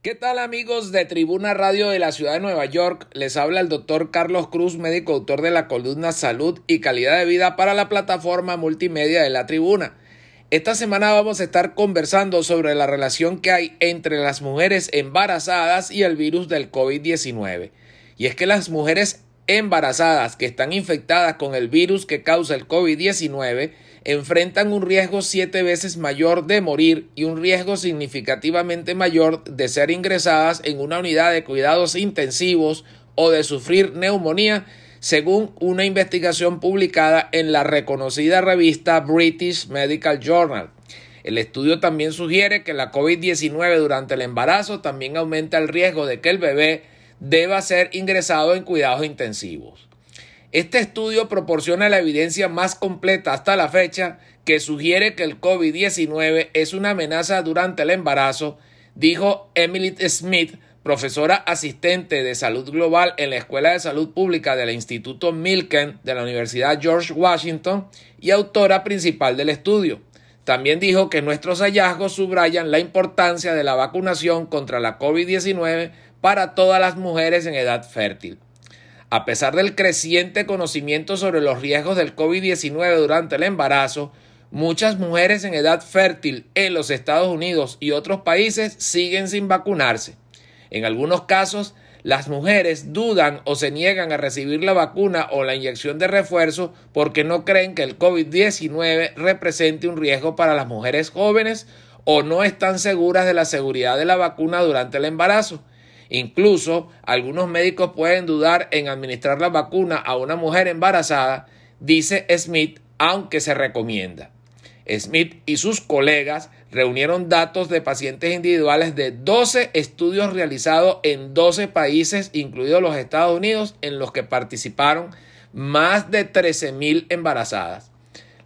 ¿Qué tal amigos de Tribuna Radio de la Ciudad de Nueva York? Les habla el doctor Carlos Cruz, médico autor de la columna Salud y Calidad de Vida para la plataforma multimedia de la Tribuna. Esta semana vamos a estar conversando sobre la relación que hay entre las mujeres embarazadas y el virus del COVID-19. Y es que las mujeres embarazadas que están infectadas con el virus que causa el COVID-19 enfrentan un riesgo siete veces mayor de morir y un riesgo significativamente mayor de ser ingresadas en una unidad de cuidados intensivos o de sufrir neumonía, según una investigación publicada en la reconocida revista British Medical Journal. El estudio también sugiere que la COVID-19 durante el embarazo también aumenta el riesgo de que el bebé deba ser ingresado en cuidados intensivos. Este estudio proporciona la evidencia más completa hasta la fecha que sugiere que el COVID-19 es una amenaza durante el embarazo, dijo Emily Smith, profesora asistente de salud global en la Escuela de Salud Pública del Instituto Milken de la Universidad George Washington y autora principal del estudio. También dijo que nuestros hallazgos subrayan la importancia de la vacunación contra la COVID-19 para todas las mujeres en edad fértil. A pesar del creciente conocimiento sobre los riesgos del COVID-19 durante el embarazo, muchas mujeres en edad fértil en los Estados Unidos y otros países siguen sin vacunarse. En algunos casos, las mujeres dudan o se niegan a recibir la vacuna o la inyección de refuerzo porque no creen que el COVID-19 represente un riesgo para las mujeres jóvenes o no están seguras de la seguridad de la vacuna durante el embarazo. Incluso algunos médicos pueden dudar en administrar la vacuna a una mujer embarazada, dice Smith, aunque se recomienda. Smith y sus colegas reunieron datos de pacientes individuales de 12 estudios realizados en 12 países, incluidos los Estados Unidos, en los que participaron más de 13.000 embarazadas.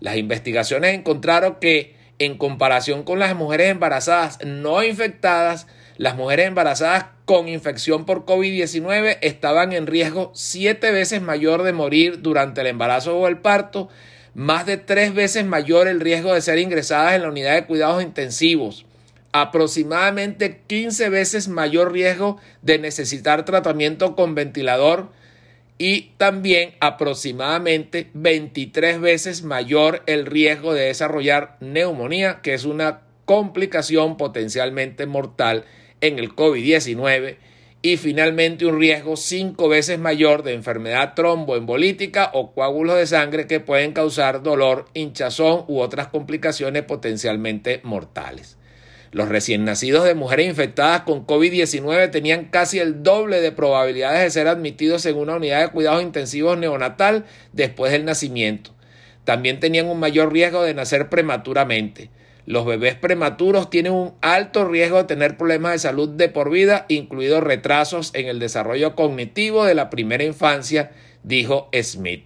Las investigaciones encontraron que, en comparación con las mujeres embarazadas no infectadas, las mujeres embarazadas con infección por COVID-19 estaban en riesgo siete veces mayor de morir durante el embarazo o el parto, más de tres veces mayor el riesgo de ser ingresadas en la unidad de cuidados intensivos, aproximadamente 15 veces mayor riesgo de necesitar tratamiento con ventilador y también aproximadamente 23 veces mayor el riesgo de desarrollar neumonía, que es una complicación potencialmente mortal en el COVID-19 y finalmente un riesgo cinco veces mayor de enfermedad tromboembolítica o coágulos de sangre que pueden causar dolor, hinchazón u otras complicaciones potencialmente mortales. Los recién nacidos de mujeres infectadas con COVID-19 tenían casi el doble de probabilidades de ser admitidos en una unidad de cuidados intensivos neonatal después del nacimiento. También tenían un mayor riesgo de nacer prematuramente. Los bebés prematuros tienen un alto riesgo de tener problemas de salud de por vida, incluidos retrasos en el desarrollo cognitivo de la primera infancia, dijo Smith.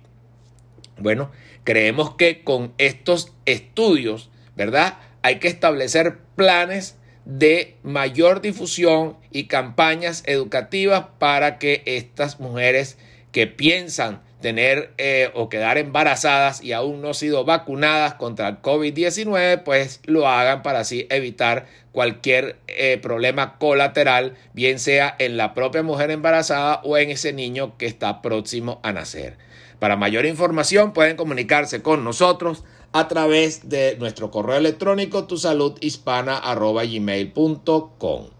Bueno, creemos que con estos estudios, ¿verdad? Hay que establecer planes de mayor difusión y campañas educativas para que estas mujeres que piensan tener eh, o quedar embarazadas y aún no sido vacunadas contra el COVID-19, pues lo hagan para así evitar cualquier eh, problema colateral, bien sea en la propia mujer embarazada o en ese niño que está próximo a nacer. Para mayor información pueden comunicarse con nosotros a través de nuestro correo electrónico tusaludhispana.gmail.com